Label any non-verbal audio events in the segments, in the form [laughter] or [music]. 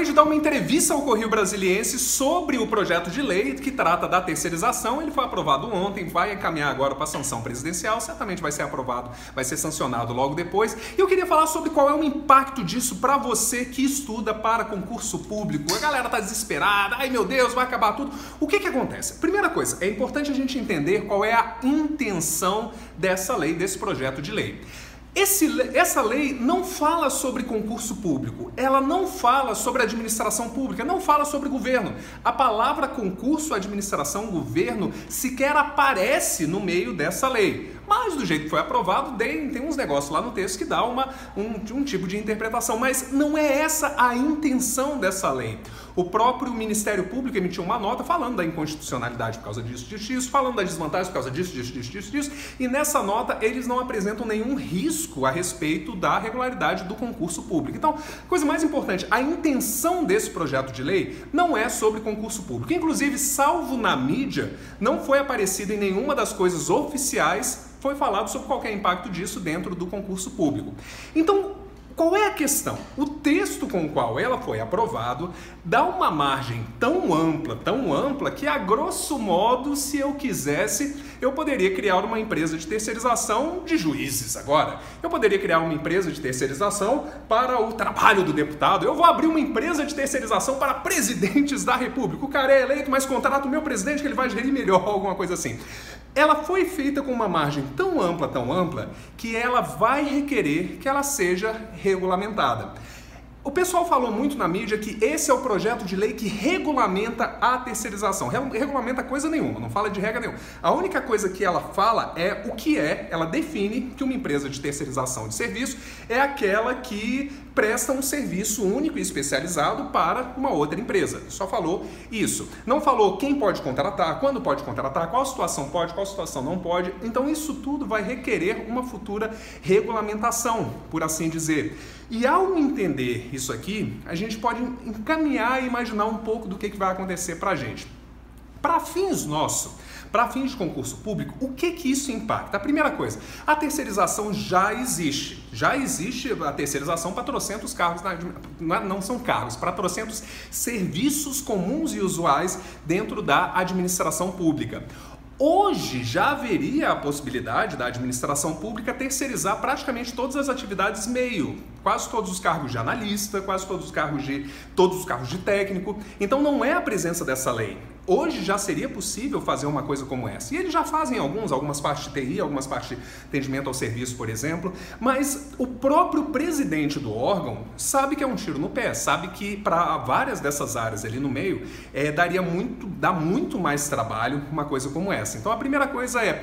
acabei de dar uma entrevista ao Correio Brasiliense sobre o projeto de lei que trata da terceirização. Ele foi aprovado ontem, vai encaminhar agora para a sanção presidencial, certamente vai ser aprovado, vai ser sancionado logo depois. E eu queria falar sobre qual é o impacto disso para você que estuda para concurso público. A galera tá desesperada, ai meu Deus, vai acabar tudo. O que que acontece? Primeira coisa, é importante a gente entender qual é a intenção dessa lei, desse projeto de lei. Esse, essa lei não fala sobre concurso público, ela não fala sobre administração pública, não fala sobre governo. A palavra concurso, administração, governo sequer aparece no meio dessa lei. Mas do jeito que foi aprovado, tem, tem uns negócios lá no texto que dá uma, um, um tipo de interpretação. Mas não é essa a intenção dessa lei. O próprio Ministério Público emitiu uma nota falando da inconstitucionalidade por causa disso, disso, disso, falando das desvantagens por causa disso, disso, disso, disso, disso, e nessa nota eles não apresentam nenhum risco a respeito da regularidade do concurso público. Então, coisa mais importante, a intenção desse projeto de lei não é sobre concurso público. Inclusive, salvo na mídia, não foi aparecido em nenhuma das coisas oficiais foi falado sobre qualquer impacto disso dentro do concurso público. Então, qual é a questão? O texto com o qual ela foi aprovado dá uma margem tão ampla, tão ampla, que a grosso modo, se eu quisesse, eu poderia criar uma empresa de terceirização de juízes agora. Eu poderia criar uma empresa de terceirização para o trabalho do deputado. Eu vou abrir uma empresa de terceirização para presidentes da República. O cara é eleito, mas contrata o meu presidente que ele vai gerir melhor, [laughs] alguma coisa assim ela foi feita com uma margem tão ampla, tão ampla, que ela vai requerer que ela seja regulamentada. O pessoal falou muito na mídia que esse é o projeto de lei que regulamenta a terceirização. Regulamenta coisa nenhuma, não fala de regra nenhuma. A única coisa que ela fala é o que é, ela define que uma empresa de terceirização de serviço é aquela que presta um serviço único e especializado para uma outra empresa. Só falou isso. Não falou quem pode contratar, quando pode contratar, qual situação pode, qual situação não pode. Então isso tudo vai requerer uma futura regulamentação, por assim dizer. E ao entender isso aqui, a gente pode encaminhar e imaginar um pouco do que, vai acontecer para a gente. Para fins nossos, para fins de concurso público, o que que isso impacta? A primeira coisa, a terceirização já existe. Já existe a terceirização para trocentos cargos, não são cargos, para trocentos serviços comuns e usuais dentro da administração pública. Hoje já haveria a possibilidade da administração pública terceirizar praticamente todas as atividades meio, quase todos os cargos de analista, quase todos os cargos de todos os cargos de técnico. Então não é a presença dessa lei, Hoje já seria possível fazer uma coisa como essa. E eles já fazem alguns, algumas partes de TI, algumas partes de atendimento ao serviço, por exemplo, mas o próprio presidente do órgão sabe que é um tiro no pé, sabe que para várias dessas áreas ali no meio é, daria muito, dá muito mais trabalho uma coisa como essa. Então a primeira coisa é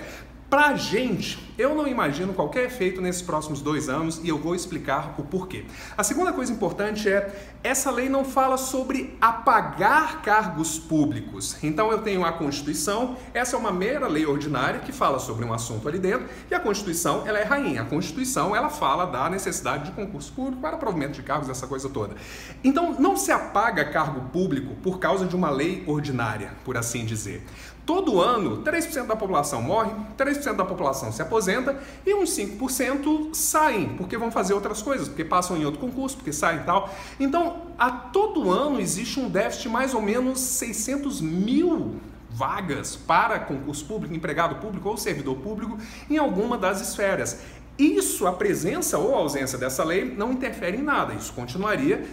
para a gente, eu não imagino qualquer efeito nesses próximos dois anos e eu vou explicar o porquê. A segunda coisa importante é: essa lei não fala sobre apagar cargos públicos. Então eu tenho a Constituição, essa é uma mera lei ordinária que fala sobre um assunto ali dentro e a Constituição ela é rainha. A Constituição ela fala da necessidade de concurso público para provimento de cargos, essa coisa toda. Então não se apaga cargo público por causa de uma lei ordinária, por assim dizer. Todo ano, 3% da população morre, 3% da população se aposenta e uns 5% saem, porque vão fazer outras coisas, porque passam em outro concurso, porque saem e tal. Então, a todo ano existe um déficit de mais ou menos 600 mil vagas para concurso público, empregado público ou servidor público em alguma das esferas. Isso, a presença ou a ausência dessa lei, não interfere em nada. Isso continuaria,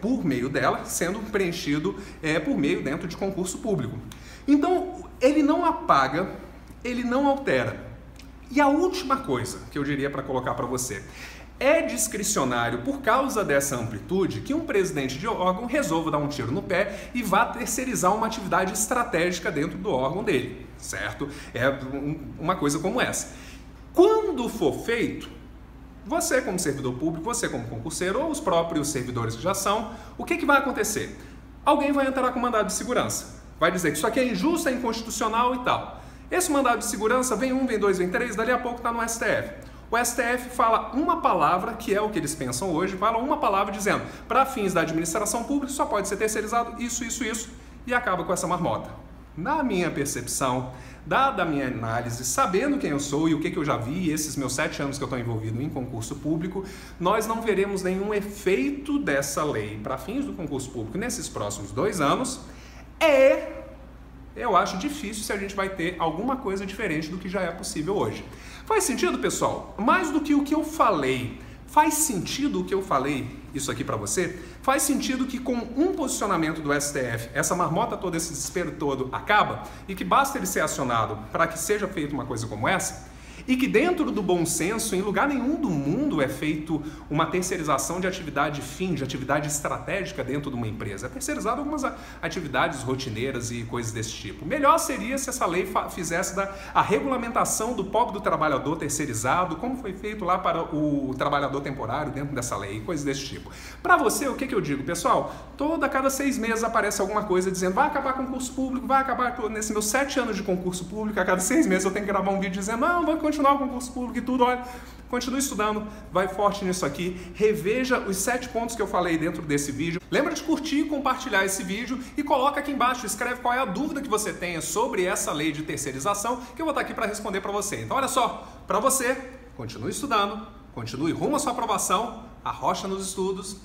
por meio dela, sendo preenchido é, por meio dentro de concurso público. Então, ele não apaga, ele não altera. E a última coisa que eu diria para colocar para você. É discricionário, por causa dessa amplitude, que um presidente de órgão resolva dar um tiro no pé e vá terceirizar uma atividade estratégica dentro do órgão dele, certo? É uma coisa como essa. Quando for feito, você como servidor público, você como concurseiro ou os próprios servidores que já são, o que, que vai acontecer? Alguém vai entrar com mandado de segurança vai dizer que isso aqui é injusto, é inconstitucional e tal. Esse mandado de segurança vem um, vem dois, vem três, dali a pouco está no STF. O STF fala uma palavra, que é o que eles pensam hoje, fala uma palavra dizendo, para fins da administração pública só pode ser terceirizado isso, isso, isso, e acaba com essa marmota. na minha percepção, dada a minha análise, sabendo quem eu sou e o que, que eu já vi, esses meus sete anos que eu estou envolvido em concurso público, nós não veremos nenhum efeito dessa lei para fins do concurso público nesses próximos dois anos. É, eu acho difícil se a gente vai ter alguma coisa diferente do que já é possível hoje. Faz sentido, pessoal? Mais do que o que eu falei Faz sentido o que eu falei, isso aqui para você? Faz sentido que com um posicionamento do STF, essa marmota toda, esse desespero todo acaba e que basta ele ser acionado para que seja feita uma coisa como essa? E que dentro do bom senso, em lugar nenhum do mundo é feito uma terceirização de atividade fim, de atividade estratégica dentro de uma empresa. É terceirizado algumas atividades rotineiras e coisas desse tipo. Melhor seria se essa lei fizesse da, a regulamentação do pobre do trabalhador terceirizado, como foi feito lá para o trabalhador temporário dentro dessa lei, coisas desse tipo. Para você, o que, que eu digo, pessoal? Toda cada seis meses aparece alguma coisa dizendo vai acabar concurso público, vai acabar nesses meus sete anos de concurso público, a cada seis meses eu tenho que gravar um vídeo dizendo não, vai continuar o concurso público e tudo, olha, continue estudando, vai forte nisso aqui, reveja os sete pontos que eu falei dentro desse vídeo. Lembra de curtir e compartilhar esse vídeo e coloca aqui embaixo, escreve qual é a dúvida que você tenha sobre essa lei de terceirização, que eu vou estar aqui para responder para você. Então, olha só, para você, continue estudando, continue rumo à sua aprovação, arrocha nos estudos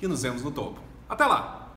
e nos vemos no topo. Até lá!